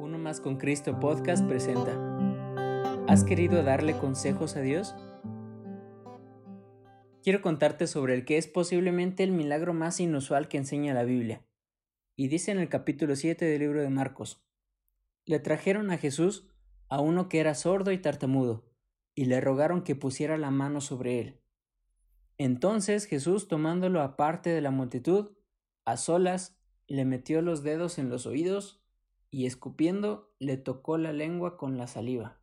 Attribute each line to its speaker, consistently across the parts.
Speaker 1: Uno más con Cristo Podcast presenta. ¿Has querido darle consejos a Dios? Quiero contarte sobre el que es posiblemente el milagro más inusual que enseña la Biblia. Y dice en el capítulo 7 del libro de Marcos. Le trajeron a Jesús a uno que era sordo y tartamudo, y le rogaron que pusiera la mano sobre él. Entonces Jesús, tomándolo aparte de la multitud, a solas, le metió los dedos en los oídos y escupiendo le tocó la lengua con la saliva.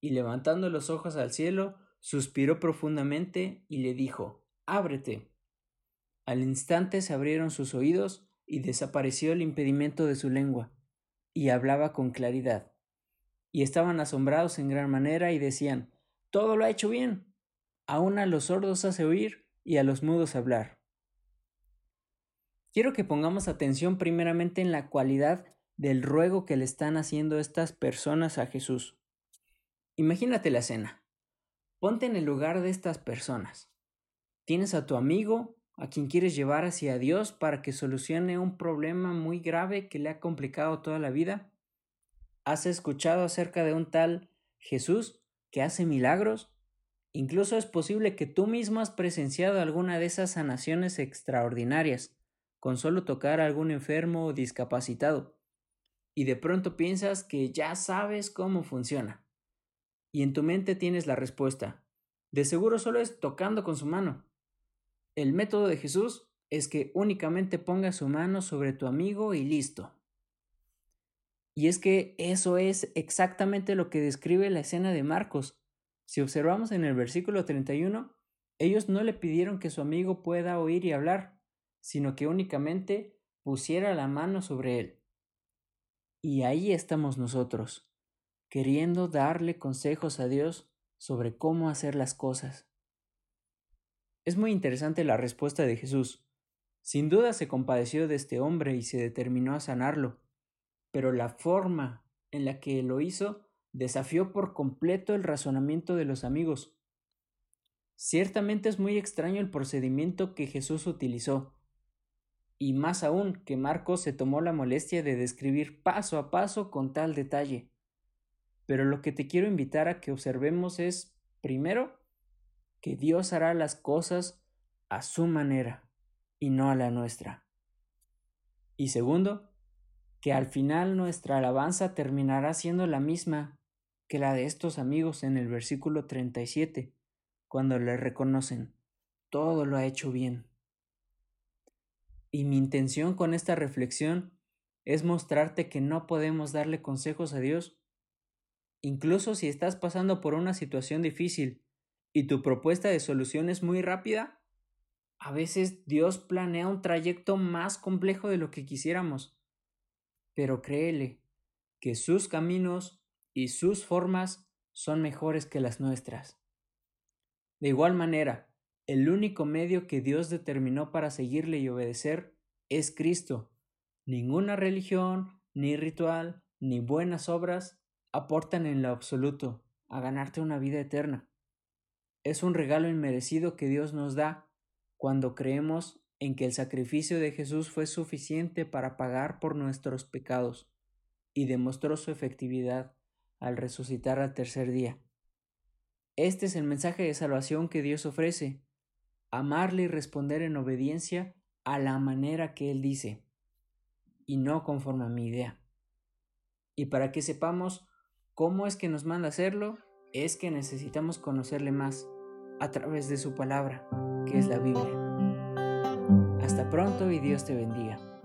Speaker 1: Y levantando los ojos al cielo, suspiró profundamente y le dijo, Ábrete. Al instante se abrieron sus oídos y desapareció el impedimento de su lengua, y hablaba con claridad. Y estaban asombrados en gran manera y decían, Todo lo ha hecho bien. Aún a los sordos hace oír y a los mudos hablar. Quiero que pongamos atención primeramente en la cualidad del ruego que le están haciendo estas personas a Jesús. Imagínate la escena. Ponte en el lugar de estas personas. Tienes a tu amigo a quien quieres llevar hacia Dios para que solucione un problema muy grave que le ha complicado toda la vida. ¿Has escuchado acerca de un tal Jesús que hace milagros? Incluso es posible que tú mismo has presenciado alguna de esas sanaciones extraordinarias, con solo tocar a algún enfermo o discapacitado y de pronto piensas que ya sabes cómo funciona. Y en tu mente tienes la respuesta. De seguro solo es tocando con su mano. El método de Jesús es que únicamente ponga su mano sobre tu amigo y listo. Y es que eso es exactamente lo que describe la escena de Marcos. Si observamos en el versículo 31, ellos no le pidieron que su amigo pueda oír y hablar, sino que únicamente pusiera la mano sobre él. Y ahí estamos nosotros, queriendo darle consejos a Dios sobre cómo hacer las cosas. Es muy interesante la respuesta de Jesús. Sin duda se compadeció de este hombre y se determinó a sanarlo, pero la forma en la que lo hizo desafió por completo el razonamiento de los amigos. Ciertamente es muy extraño el procedimiento que Jesús utilizó, y más aún que Marcos se tomó la molestia de describir paso a paso con tal detalle. Pero lo que te quiero invitar a que observemos es, primero, que Dios hará las cosas a su manera y no a la nuestra. Y segundo, que al final nuestra alabanza terminará siendo la misma que la de estos amigos en el versículo 37, cuando le reconocen, todo lo ha hecho bien. Y mi intención con esta reflexión es mostrarte que no podemos darle consejos a Dios. Incluso si estás pasando por una situación difícil y tu propuesta de solución es muy rápida, a veces Dios planea un trayecto más complejo de lo que quisiéramos. Pero créele que sus caminos y sus formas son mejores que las nuestras. De igual manera, el único medio que Dios determinó para seguirle y obedecer es Cristo. Ninguna religión, ni ritual, ni buenas obras aportan en lo absoluto a ganarte una vida eterna. Es un regalo inmerecido que Dios nos da cuando creemos en que el sacrificio de Jesús fue suficiente para pagar por nuestros pecados y demostró su efectividad al resucitar al tercer día. Este es el mensaje de salvación que Dios ofrece, amarle y responder en obediencia a la manera que Él dice y no conforme a mi idea. Y para que sepamos cómo es que nos manda hacerlo, es que necesitamos conocerle más a través de su palabra, que es la Biblia. Hasta pronto y Dios te bendiga.